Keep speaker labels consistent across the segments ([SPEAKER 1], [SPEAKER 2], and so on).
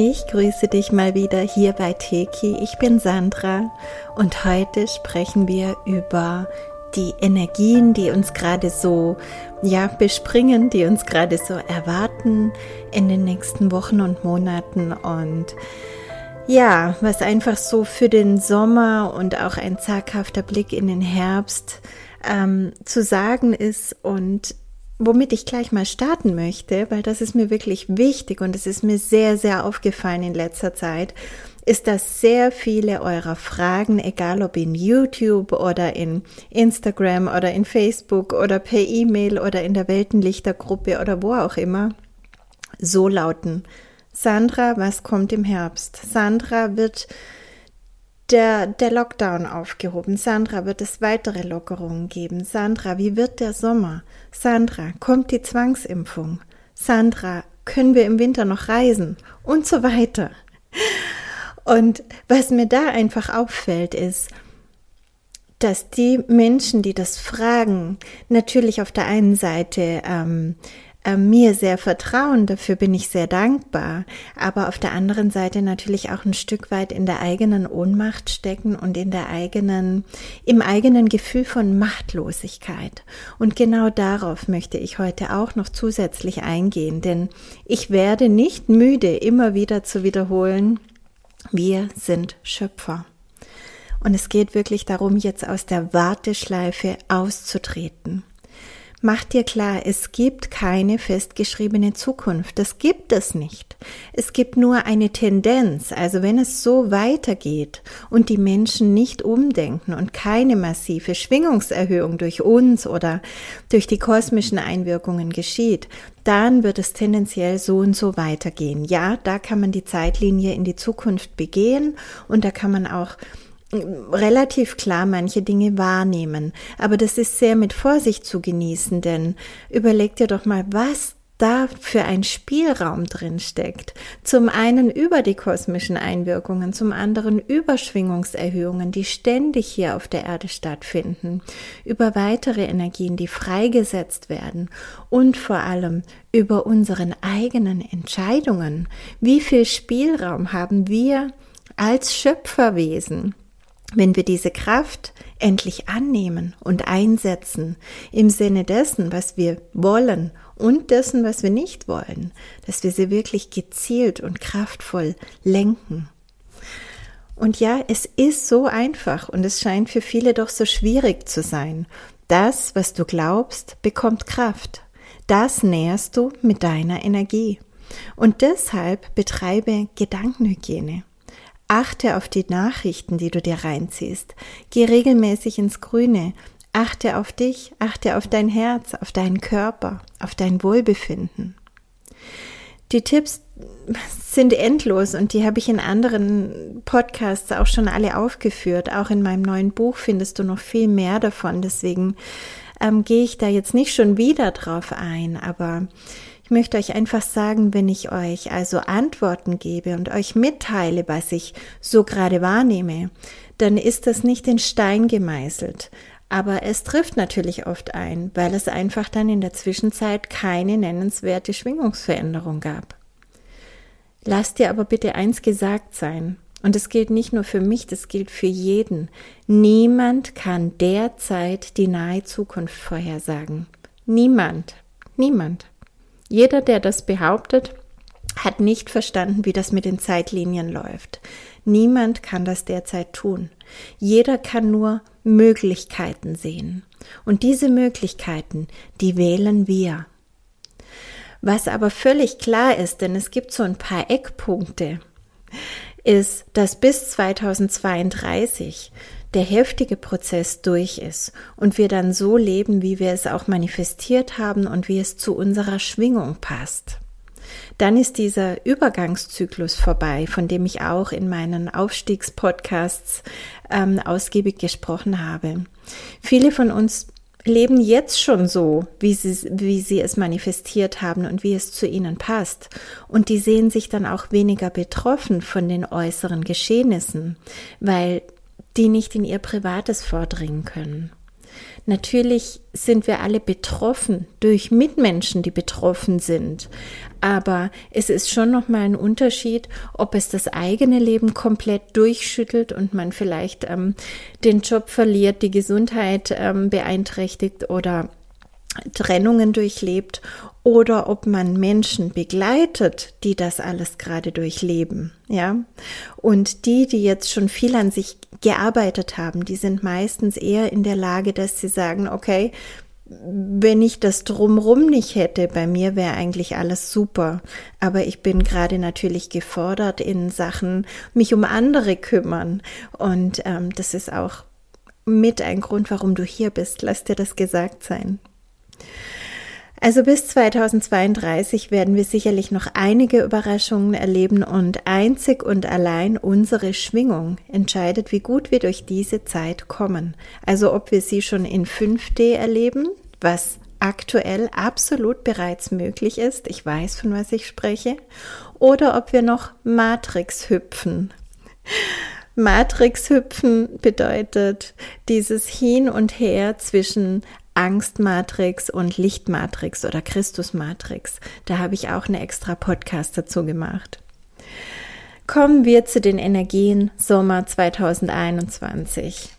[SPEAKER 1] Ich grüße dich mal wieder hier bei Teki. Ich bin Sandra und heute sprechen wir über die Energien, die uns gerade so ja bespringen, die uns gerade so erwarten in den nächsten Wochen und Monaten und ja, was einfach so für den Sommer und auch ein zaghafter Blick in den Herbst ähm, zu sagen ist und womit ich gleich mal starten möchte, weil das ist mir wirklich wichtig und es ist mir sehr, sehr aufgefallen in letzter Zeit, ist, dass sehr viele eurer Fragen, egal ob in YouTube oder in Instagram oder in Facebook oder per E-Mail oder in der Weltenlichtergruppe oder wo auch immer, so lauten. Sandra, was kommt im Herbst? Sandra wird der, der Lockdown aufgehoben? Sandra, wird es weitere Lockerungen geben? Sandra, wie wird der Sommer? Sandra, kommt die Zwangsimpfung? Sandra, können wir im Winter noch reisen? Und so weiter. Und was mir da einfach auffällt, ist, dass die Menschen, die das fragen, natürlich auf der einen Seite ähm, äh, mir sehr vertrauen, dafür bin ich sehr dankbar, aber auf der anderen Seite natürlich auch ein Stück weit in der eigenen Ohnmacht stecken und in der eigenen, im eigenen Gefühl von Machtlosigkeit. Und genau darauf möchte ich heute auch noch zusätzlich eingehen, denn ich werde nicht müde, immer wieder zu wiederholen, wir sind Schöpfer. Und es geht wirklich darum, jetzt aus der Warteschleife auszutreten. Mach dir klar, es gibt keine festgeschriebene Zukunft. Das gibt es nicht. Es gibt nur eine Tendenz. Also wenn es so weitergeht und die Menschen nicht umdenken und keine massive Schwingungserhöhung durch uns oder durch die kosmischen Einwirkungen geschieht, dann wird es tendenziell so und so weitergehen. Ja, da kann man die Zeitlinie in die Zukunft begehen und da kann man auch relativ klar manche Dinge wahrnehmen. Aber das ist sehr mit Vorsicht zu genießen, denn überleg dir doch mal, was da für ein Spielraum drin steckt. Zum einen über die kosmischen Einwirkungen, zum anderen über Schwingungserhöhungen, die ständig hier auf der Erde stattfinden, über weitere Energien, die freigesetzt werden und vor allem über unseren eigenen Entscheidungen. Wie viel Spielraum haben wir als Schöpferwesen? Wenn wir diese Kraft endlich annehmen und einsetzen im Sinne dessen, was wir wollen und dessen, was wir nicht wollen, dass wir sie wirklich gezielt und kraftvoll lenken. Und ja, es ist so einfach und es scheint für viele doch so schwierig zu sein. Das, was du glaubst, bekommt Kraft. Das nährst du mit deiner Energie. Und deshalb betreibe Gedankenhygiene. Achte auf die Nachrichten, die du dir reinziehst. Geh regelmäßig ins Grüne. Achte auf dich, achte auf dein Herz, auf deinen Körper, auf dein Wohlbefinden. Die Tipps sind endlos und die habe ich in anderen Podcasts auch schon alle aufgeführt. Auch in meinem neuen Buch findest du noch viel mehr davon. Deswegen ähm, gehe ich da jetzt nicht schon wieder drauf ein, aber ich möchte euch einfach sagen, wenn ich euch also Antworten gebe und euch mitteile, was ich so gerade wahrnehme, dann ist das nicht in Stein gemeißelt. Aber es trifft natürlich oft ein, weil es einfach dann in der Zwischenzeit keine nennenswerte Schwingungsveränderung gab. Lass dir aber bitte eins gesagt sein. Und es gilt nicht nur für mich, das gilt für jeden. Niemand kann derzeit die nahe Zukunft vorhersagen. Niemand. Niemand. Jeder, der das behauptet, hat nicht verstanden, wie das mit den Zeitlinien läuft. Niemand kann das derzeit tun. Jeder kann nur Möglichkeiten sehen. Und diese Möglichkeiten, die wählen wir. Was aber völlig klar ist, denn es gibt so ein paar Eckpunkte, ist, dass bis 2032 der heftige Prozess durch ist und wir dann so leben, wie wir es auch manifestiert haben und wie es zu unserer Schwingung passt. Dann ist dieser Übergangszyklus vorbei, von dem ich auch in meinen Aufstiegspodcasts ähm, ausgiebig gesprochen habe. Viele von uns leben jetzt schon so, wie sie, wie sie es manifestiert haben und wie es zu ihnen passt. Und die sehen sich dann auch weniger betroffen von den äußeren Geschehnissen, weil die nicht in ihr Privates vordringen können. Natürlich sind wir alle betroffen durch Mitmenschen, die betroffen sind. Aber es ist schon nochmal ein Unterschied, ob es das eigene Leben komplett durchschüttelt und man vielleicht ähm, den Job verliert, die Gesundheit ähm, beeinträchtigt oder Trennungen durchlebt oder ob man Menschen begleitet, die das alles gerade durchleben, ja. Und die, die jetzt schon viel an sich gearbeitet haben, die sind meistens eher in der Lage, dass sie sagen, okay, wenn ich das drumrum nicht hätte, bei mir wäre eigentlich alles super. Aber ich bin gerade natürlich gefordert in Sachen mich um andere kümmern. Und ähm, das ist auch mit ein Grund, warum du hier bist. Lass dir das gesagt sein. Also bis 2032 werden wir sicherlich noch einige Überraschungen erleben und einzig und allein unsere Schwingung entscheidet, wie gut wir durch diese Zeit kommen. Also ob wir sie schon in 5D erleben, was aktuell absolut bereits möglich ist, ich weiß, von was ich spreche, oder ob wir noch Matrix hüpfen. Matrix hüpfen bedeutet dieses Hin und Her zwischen Angstmatrix und Lichtmatrix oder Christusmatrix. Da habe ich auch eine extra Podcast dazu gemacht. Kommen wir zu den Energien Sommer 2021.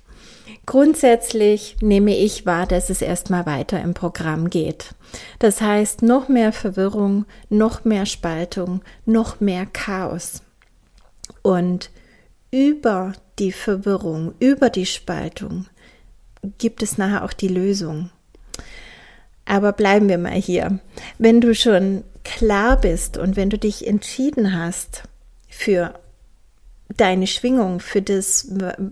[SPEAKER 1] Grundsätzlich nehme ich wahr, dass es erstmal weiter im Programm geht. Das heißt, noch mehr Verwirrung, noch mehr Spaltung, noch mehr Chaos. Und über die Verwirrung, über die Spaltung gibt es nachher auch die Lösung. Aber bleiben wir mal hier. Wenn du schon klar bist und wenn du dich entschieden hast für deine Schwingung, für das,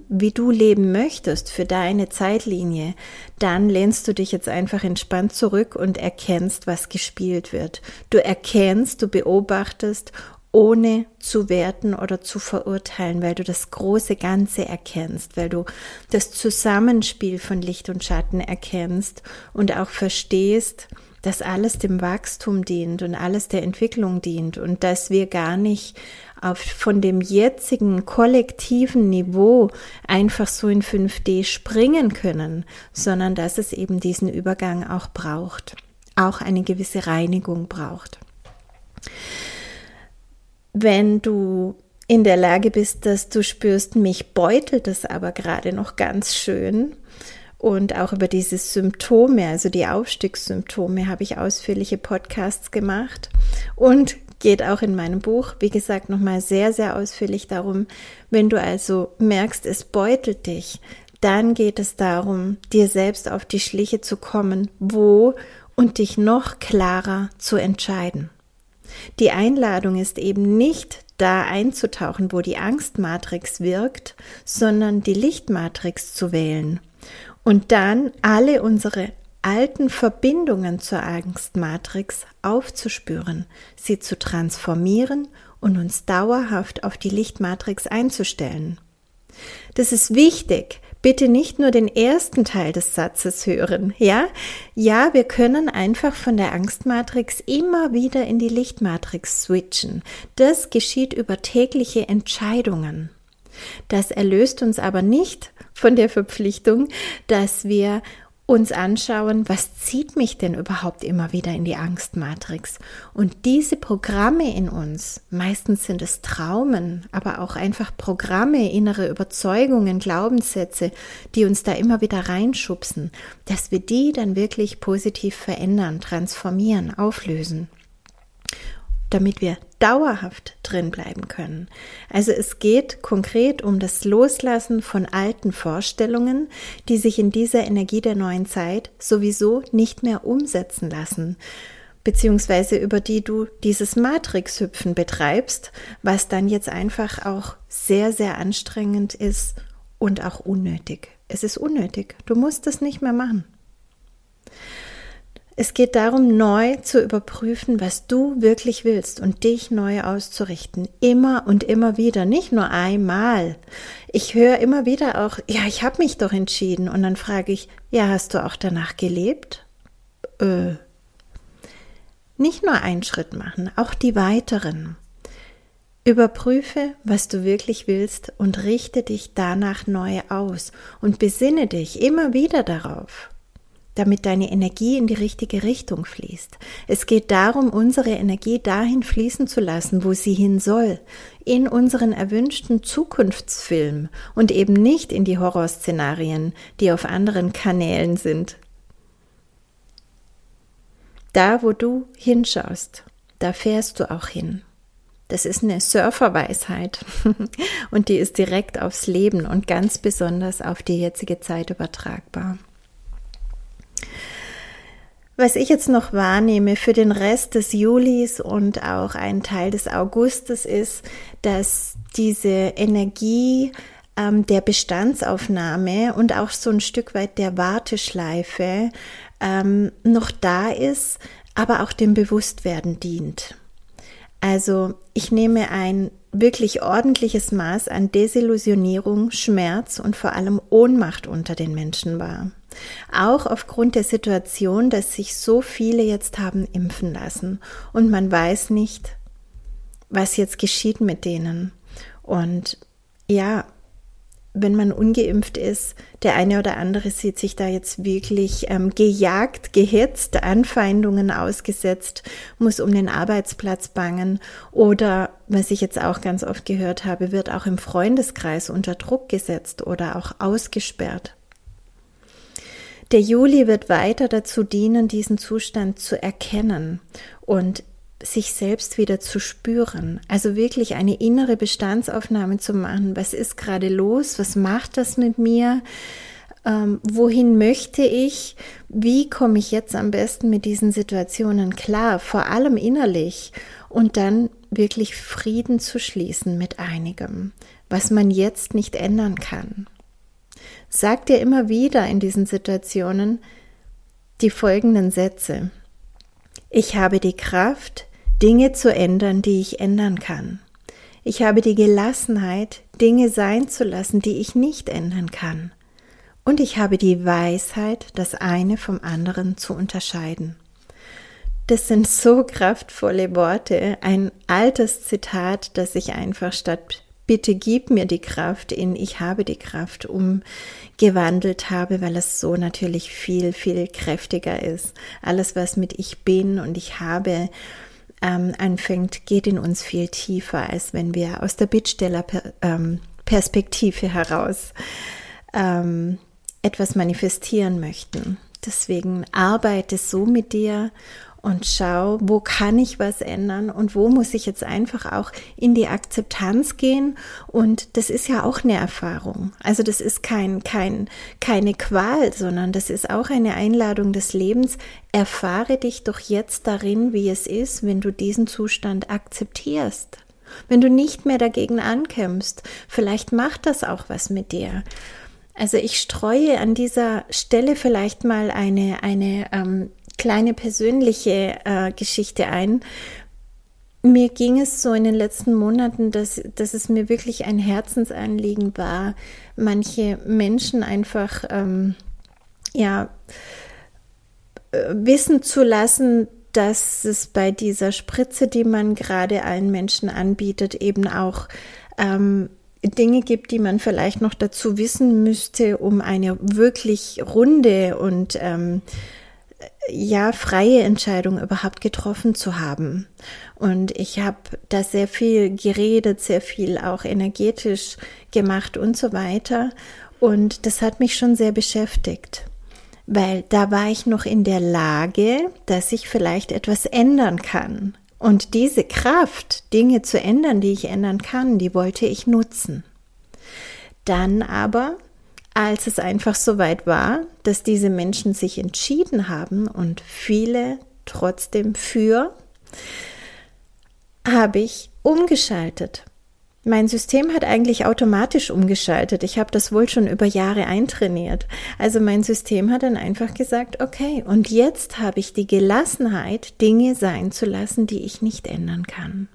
[SPEAKER 1] wie du leben möchtest, für deine Zeitlinie, dann lehnst du dich jetzt einfach entspannt zurück und erkennst, was gespielt wird. Du erkennst, du beobachtest ohne zu werten oder zu verurteilen, weil du das große Ganze erkennst, weil du das Zusammenspiel von Licht und Schatten erkennst und auch verstehst, dass alles dem Wachstum dient und alles der Entwicklung dient und dass wir gar nicht auf, von dem jetzigen kollektiven Niveau einfach so in 5D springen können, sondern dass es eben diesen Übergang auch braucht, auch eine gewisse Reinigung braucht. Wenn du in der Lage bist, dass du spürst, mich beutelt es aber gerade noch ganz schön. Und auch über diese Symptome, also die Aufstiegssymptome, habe ich ausführliche Podcasts gemacht und geht auch in meinem Buch, wie gesagt, nochmal sehr, sehr ausführlich darum. Wenn du also merkst, es beutelt dich, dann geht es darum, dir selbst auf die Schliche zu kommen, wo und dich noch klarer zu entscheiden. Die Einladung ist eben nicht da einzutauchen, wo die Angstmatrix wirkt, sondern die Lichtmatrix zu wählen und dann alle unsere alten Verbindungen zur Angstmatrix aufzuspüren, sie zu transformieren und uns dauerhaft auf die Lichtmatrix einzustellen. Das ist wichtig, bitte nicht nur den ersten Teil des Satzes hören, ja? Ja, wir können einfach von der Angstmatrix immer wieder in die Lichtmatrix switchen. Das geschieht über tägliche Entscheidungen. Das erlöst uns aber nicht von der Verpflichtung, dass wir uns anschauen, was zieht mich denn überhaupt immer wieder in die Angstmatrix? Und diese Programme in uns, meistens sind es Traumen, aber auch einfach Programme, innere Überzeugungen, Glaubenssätze, die uns da immer wieder reinschubsen, dass wir die dann wirklich positiv verändern, transformieren, auflösen damit wir dauerhaft drin bleiben können. Also es geht konkret um das Loslassen von alten Vorstellungen, die sich in dieser Energie der neuen Zeit sowieso nicht mehr umsetzen lassen, beziehungsweise über die du dieses Matrixhüpfen betreibst, was dann jetzt einfach auch sehr, sehr anstrengend ist und auch unnötig. Es ist unnötig. Du musst es nicht mehr machen. Es geht darum, neu zu überprüfen, was du wirklich willst und dich neu auszurichten. Immer und immer wieder, nicht nur einmal. Ich höre immer wieder auch, ja, ich habe mich doch entschieden. Und dann frage ich, ja, hast du auch danach gelebt? Äh, nicht nur einen Schritt machen, auch die weiteren. Überprüfe, was du wirklich willst und richte dich danach neu aus und besinne dich immer wieder darauf damit deine Energie in die richtige Richtung fließt. Es geht darum, unsere Energie dahin fließen zu lassen, wo sie hin soll, in unseren erwünschten Zukunftsfilm und eben nicht in die Horrorszenarien, die auf anderen Kanälen sind. Da, wo du hinschaust, da fährst du auch hin. Das ist eine Surferweisheit und die ist direkt aufs Leben und ganz besonders auf die jetzige Zeit übertragbar. Was ich jetzt noch wahrnehme für den Rest des Julis und auch einen Teil des Augustes ist, dass diese Energie ähm, der Bestandsaufnahme und auch so ein Stück weit der Warteschleife ähm, noch da ist, aber auch dem Bewusstwerden dient. Also ich nehme ein wirklich ordentliches Maß an Desillusionierung, Schmerz und vor allem Ohnmacht unter den Menschen wahr. Auch aufgrund der Situation, dass sich so viele jetzt haben impfen lassen und man weiß nicht, was jetzt geschieht mit denen. Und ja, wenn man ungeimpft ist, der eine oder andere sieht sich da jetzt wirklich ähm, gejagt, gehetzt, Anfeindungen ausgesetzt, muss um den Arbeitsplatz bangen oder, was ich jetzt auch ganz oft gehört habe, wird auch im Freundeskreis unter Druck gesetzt oder auch ausgesperrt. Der Juli wird weiter dazu dienen, diesen Zustand zu erkennen und sich selbst wieder zu spüren. Also wirklich eine innere Bestandsaufnahme zu machen. Was ist gerade los? Was macht das mit mir? Ähm, wohin möchte ich? Wie komme ich jetzt am besten mit diesen Situationen klar? Vor allem innerlich. Und dann wirklich Frieden zu schließen mit einigem, was man jetzt nicht ändern kann. Sag dir immer wieder in diesen Situationen die folgenden Sätze. Ich habe die Kraft, Dinge zu ändern, die ich ändern kann. Ich habe die Gelassenheit, Dinge sein zu lassen, die ich nicht ändern kann. Und ich habe die Weisheit, das eine vom anderen zu unterscheiden. Das sind so kraftvolle Worte, ein altes Zitat, das ich einfach statt bitte gib mir die Kraft in ich habe die Kraft umgewandelt habe, weil es so natürlich viel, viel kräftiger ist. Alles, was mit ich bin und ich habe ähm, anfängt, geht in uns viel tiefer, als wenn wir aus der Bittsteller-Perspektive ähm, heraus ähm, etwas manifestieren möchten. Deswegen arbeite so mit dir und schau, wo kann ich was ändern und wo muss ich jetzt einfach auch in die Akzeptanz gehen. Und das ist ja auch eine Erfahrung. Also das ist kein, kein, keine Qual, sondern das ist auch eine Einladung des Lebens. Erfahre dich doch jetzt darin, wie es ist, wenn du diesen Zustand akzeptierst. Wenn du nicht mehr dagegen ankämpfst, vielleicht macht das auch was mit dir. Also ich streue an dieser Stelle vielleicht mal eine, eine ähm, kleine persönliche äh, Geschichte ein. Mir ging es so in den letzten Monaten, dass, dass es mir wirklich ein Herzensanliegen war, manche Menschen einfach ähm, ja, äh, wissen zu lassen, dass es bei dieser Spritze, die man gerade allen Menschen anbietet, eben auch ähm, Dinge gibt, die man vielleicht noch dazu wissen müsste, um eine wirklich runde und ähm, ja freie Entscheidung überhaupt getroffen zu haben. Und ich habe da sehr viel geredet, sehr viel auch energetisch gemacht und so weiter. Und das hat mich schon sehr beschäftigt, weil da war ich noch in der Lage, dass ich vielleicht etwas ändern kann. Und diese Kraft, Dinge zu ändern, die ich ändern kann, die wollte ich nutzen. Dann aber als es einfach so weit war, dass diese Menschen sich entschieden haben und viele trotzdem für, habe ich umgeschaltet. Mein System hat eigentlich automatisch umgeschaltet. Ich habe das wohl schon über Jahre eintrainiert. Also mein System hat dann einfach gesagt, okay, und jetzt habe ich die Gelassenheit, Dinge sein zu lassen, die ich nicht ändern kann.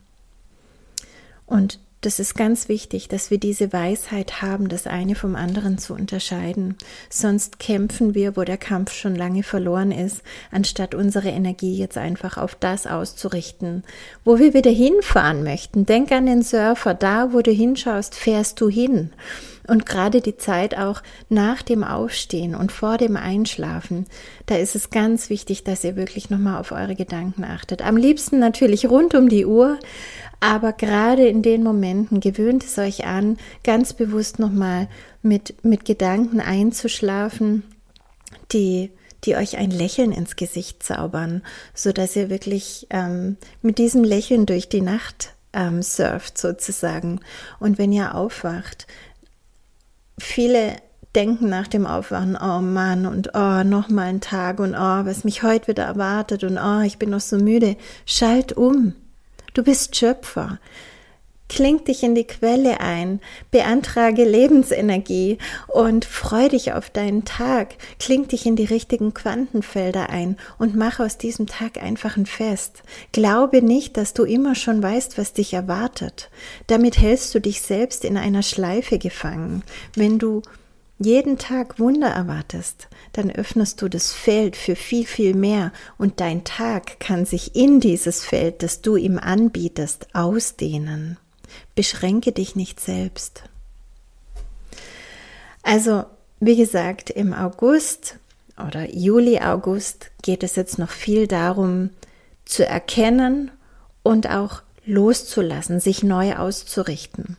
[SPEAKER 1] Und das ist ganz wichtig, dass wir diese Weisheit haben, das eine vom anderen zu unterscheiden. Sonst kämpfen wir, wo der Kampf schon lange verloren ist, anstatt unsere Energie jetzt einfach auf das auszurichten, wo wir wieder hinfahren möchten. Denk an den Surfer, da wo du hinschaust, fährst du hin. Und gerade die Zeit auch nach dem Aufstehen und vor dem Einschlafen, da ist es ganz wichtig, dass ihr wirklich nochmal auf eure Gedanken achtet. Am liebsten natürlich rund um die Uhr, aber gerade in den Momenten gewöhnt es euch an, ganz bewusst nochmal mit, mit Gedanken einzuschlafen, die die euch ein Lächeln ins Gesicht zaubern, so dass ihr wirklich ähm, mit diesem Lächeln durch die Nacht ähm, surft sozusagen. Und wenn ihr aufwacht, viele denken nach dem Aufwachen, oh Mann, und oh, noch mal ein Tag und oh, was mich heute wieder erwartet und oh, ich bin noch so müde. Schalt um. Du bist Schöpfer. Kling dich in die Quelle ein, beantrage Lebensenergie und freu dich auf deinen Tag. Kling dich in die richtigen Quantenfelder ein und mach aus diesem Tag einfach ein Fest. Glaube nicht, dass du immer schon weißt, was dich erwartet. Damit hältst du dich selbst in einer Schleife gefangen. Wenn du jeden Tag Wunder erwartest, dann öffnest du das Feld für viel, viel mehr und dein Tag kann sich in dieses Feld, das du ihm anbietest, ausdehnen. Beschränke dich nicht selbst. Also, wie gesagt, im August oder Juli, August geht es jetzt noch viel darum, zu erkennen und auch loszulassen, sich neu auszurichten.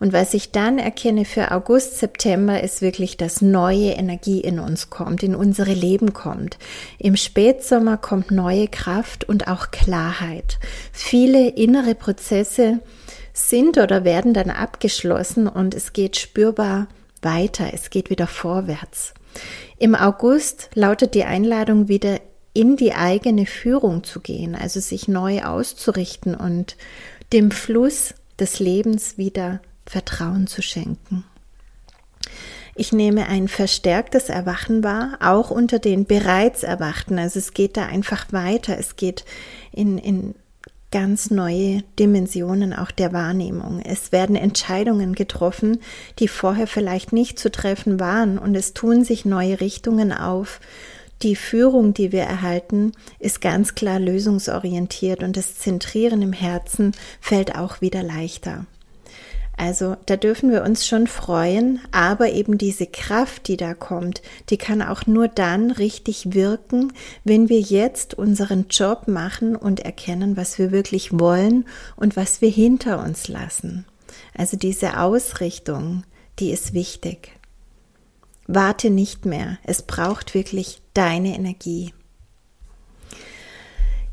[SPEAKER 1] Und was ich dann erkenne für August, September ist wirklich, dass neue Energie in uns kommt, in unsere Leben kommt. Im Spätsommer kommt neue Kraft und auch Klarheit. Viele innere Prozesse sind oder werden dann abgeschlossen und es geht spürbar weiter, es geht wieder vorwärts. Im August lautet die Einladung wieder in die eigene Führung zu gehen, also sich neu auszurichten und dem Fluss des Lebens wieder Vertrauen zu schenken. Ich nehme ein verstärktes Erwachen wahr, auch unter den bereits Erwachten. Also es geht da einfach weiter. Es geht in, in ganz neue Dimensionen auch der Wahrnehmung. Es werden Entscheidungen getroffen, die vorher vielleicht nicht zu treffen waren und es tun sich neue Richtungen auf. Die Führung, die wir erhalten, ist ganz klar lösungsorientiert und das Zentrieren im Herzen fällt auch wieder leichter. Also da dürfen wir uns schon freuen, aber eben diese Kraft, die da kommt, die kann auch nur dann richtig wirken, wenn wir jetzt unseren Job machen und erkennen, was wir wirklich wollen und was wir hinter uns lassen. Also diese Ausrichtung, die ist wichtig. Warte nicht mehr, es braucht wirklich deine Energie.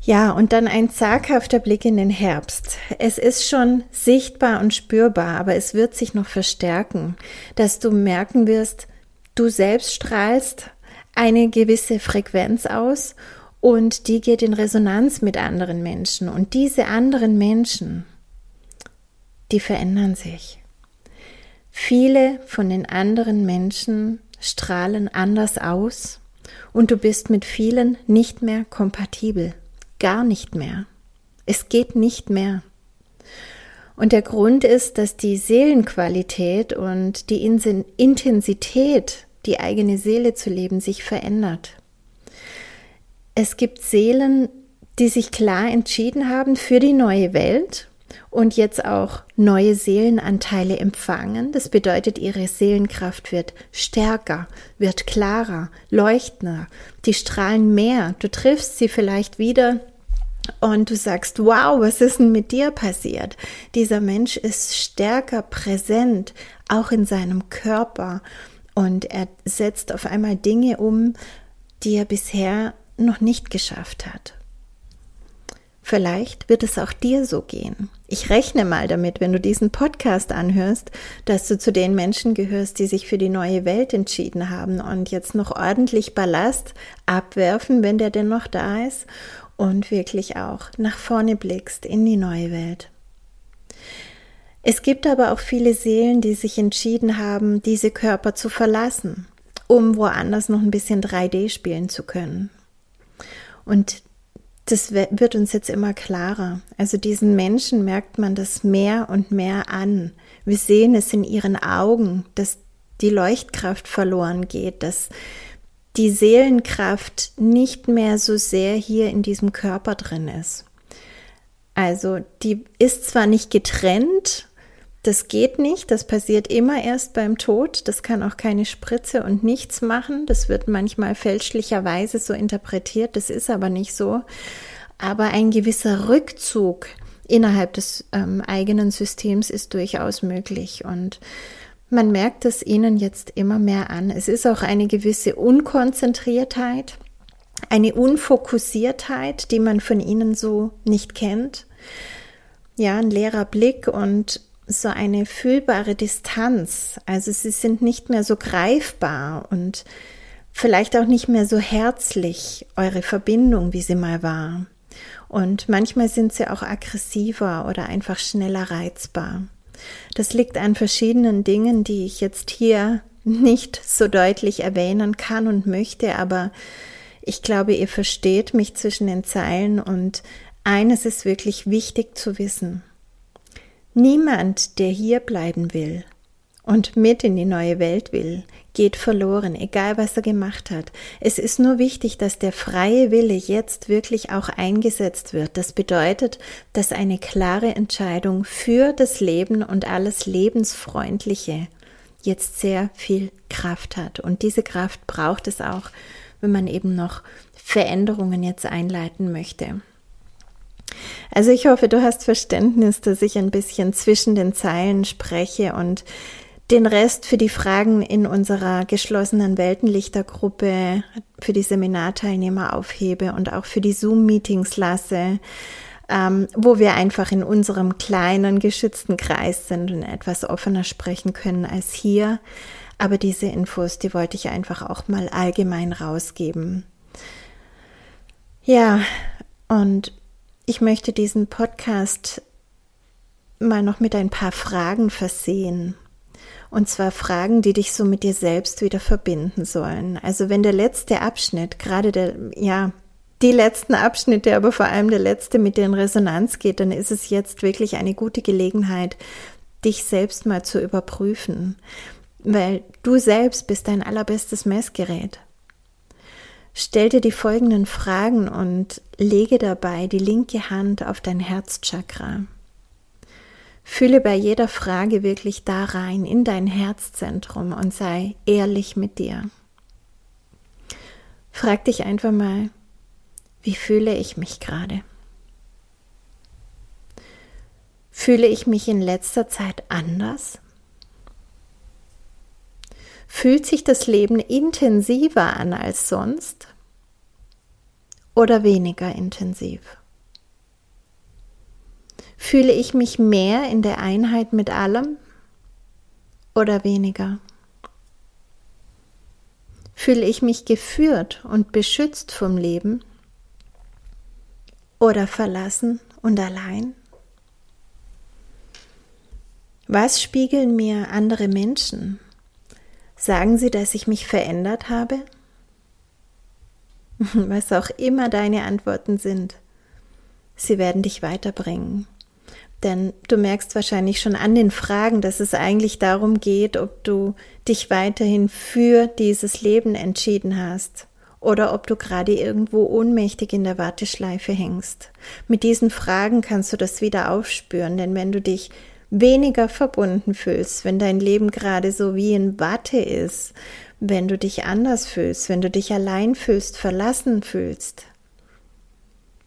[SPEAKER 1] Ja, und dann ein zaghafter Blick in den Herbst. Es ist schon sichtbar und spürbar, aber es wird sich noch verstärken, dass du merken wirst, du selbst strahlst eine gewisse Frequenz aus und die geht in Resonanz mit anderen Menschen. Und diese anderen Menschen, die verändern sich. Viele von den anderen Menschen strahlen anders aus und du bist mit vielen nicht mehr kompatibel gar nicht mehr. Es geht nicht mehr. Und der Grund ist, dass die Seelenqualität und die Intensität, die eigene Seele zu leben, sich verändert. Es gibt Seelen, die sich klar entschieden haben für die neue Welt und jetzt auch neue Seelenanteile empfangen. Das bedeutet, ihre Seelenkraft wird stärker, wird klarer, leuchtender. Die strahlen mehr. Du triffst sie vielleicht wieder und du sagst, wow, was ist denn mit dir passiert? Dieser Mensch ist stärker präsent, auch in seinem Körper. Und er setzt auf einmal Dinge um, die er bisher noch nicht geschafft hat. Vielleicht wird es auch dir so gehen. Ich rechne mal damit, wenn du diesen Podcast anhörst, dass du zu den Menschen gehörst, die sich für die neue Welt entschieden haben und jetzt noch ordentlich Ballast abwerfen, wenn der denn noch da ist und wirklich auch nach vorne blickst in die neue Welt. Es gibt aber auch viele Seelen, die sich entschieden haben, diese Körper zu verlassen, um woanders noch ein bisschen 3D spielen zu können. Und das wird uns jetzt immer klarer. Also diesen Menschen merkt man das mehr und mehr an. Wir sehen es in ihren Augen, dass die Leuchtkraft verloren geht, dass die Seelenkraft nicht mehr so sehr hier in diesem Körper drin ist. Also die ist zwar nicht getrennt, das geht nicht, das passiert immer erst beim Tod, das kann auch keine Spritze und nichts machen, das wird manchmal fälschlicherweise so interpretiert, das ist aber nicht so. Aber ein gewisser Rückzug innerhalb des ähm, eigenen Systems ist durchaus möglich und man merkt es ihnen jetzt immer mehr an. Es ist auch eine gewisse Unkonzentriertheit, eine Unfokussiertheit, die man von ihnen so nicht kennt. Ja, ein leerer Blick und so eine fühlbare Distanz. Also sie sind nicht mehr so greifbar und vielleicht auch nicht mehr so herzlich, eure Verbindung, wie sie mal war. Und manchmal sind sie auch aggressiver oder einfach schneller reizbar. Das liegt an verschiedenen Dingen, die ich jetzt hier nicht so deutlich erwähnen kann und möchte, aber ich glaube, ihr versteht mich zwischen den Zeilen und eines ist wirklich wichtig zu wissen. Niemand, der hier bleiben will und mit in die neue Welt will, geht verloren, egal was er gemacht hat. Es ist nur wichtig, dass der freie Wille jetzt wirklich auch eingesetzt wird. Das bedeutet, dass eine klare Entscheidung für das Leben und alles Lebensfreundliche jetzt sehr viel Kraft hat. Und diese Kraft braucht es auch, wenn man eben noch Veränderungen jetzt einleiten möchte. Also ich hoffe, du hast Verständnis, dass ich ein bisschen zwischen den Zeilen spreche und den Rest für die Fragen in unserer geschlossenen Weltenlichtergruppe für die Seminarteilnehmer aufhebe und auch für die Zoom-Meetings lasse, ähm, wo wir einfach in unserem kleinen geschützten Kreis sind und etwas offener sprechen können als hier. Aber diese Infos, die wollte ich einfach auch mal allgemein rausgeben. Ja, und ich möchte diesen Podcast mal noch mit ein paar Fragen versehen. Und zwar Fragen, die dich so mit dir selbst wieder verbinden sollen. Also wenn der letzte Abschnitt, gerade der, ja, die letzten Abschnitte, aber vor allem der letzte mit dir in Resonanz geht, dann ist es jetzt wirklich eine gute Gelegenheit, dich selbst mal zu überprüfen. Weil du selbst bist dein allerbestes Messgerät. Stell dir die folgenden Fragen und lege dabei die linke Hand auf dein Herzchakra. Fühle bei jeder Frage wirklich da rein in dein Herzzentrum und sei ehrlich mit dir. Frag dich einfach mal, wie fühle ich mich gerade? Fühle ich mich in letzter Zeit anders? Fühlt sich das Leben intensiver an als sonst oder weniger intensiv? Fühle ich mich mehr in der Einheit mit allem oder weniger? Fühle ich mich geführt und beschützt vom Leben oder verlassen und allein? Was spiegeln mir andere Menschen? Sagen sie, dass ich mich verändert habe? Was auch immer deine Antworten sind, sie werden dich weiterbringen. Denn du merkst wahrscheinlich schon an den Fragen, dass es eigentlich darum geht, ob du dich weiterhin für dieses Leben entschieden hast oder ob du gerade irgendwo ohnmächtig in der Warteschleife hängst. Mit diesen Fragen kannst du das wieder aufspüren, denn wenn du dich weniger verbunden fühlst, wenn dein Leben gerade so wie in Watte ist, wenn du dich anders fühlst, wenn du dich allein fühlst, verlassen fühlst,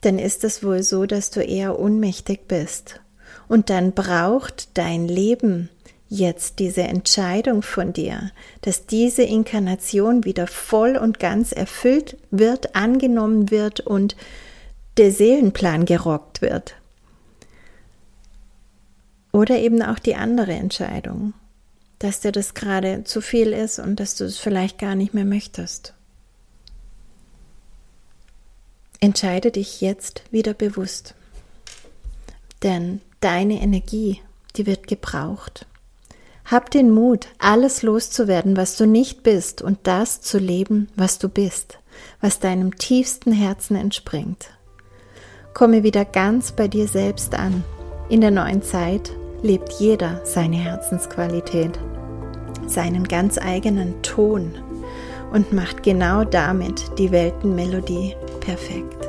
[SPEAKER 1] dann ist es wohl so, dass du eher ohnmächtig bist und dann braucht dein Leben jetzt diese Entscheidung von dir, dass diese Inkarnation wieder voll und ganz erfüllt wird, angenommen wird und der Seelenplan gerockt wird. Oder eben auch die andere Entscheidung, dass dir das gerade zu viel ist und dass du es vielleicht gar nicht mehr möchtest. Entscheide dich jetzt wieder bewusst. Denn deine Energie, die wird gebraucht. Hab den Mut, alles loszuwerden, was du nicht bist und das zu leben, was du bist, was deinem tiefsten Herzen entspringt. Komme wieder ganz bei dir selbst an. In der neuen Zeit lebt jeder seine Herzensqualität, seinen ganz eigenen Ton und macht genau damit die Weltenmelodie perfekt.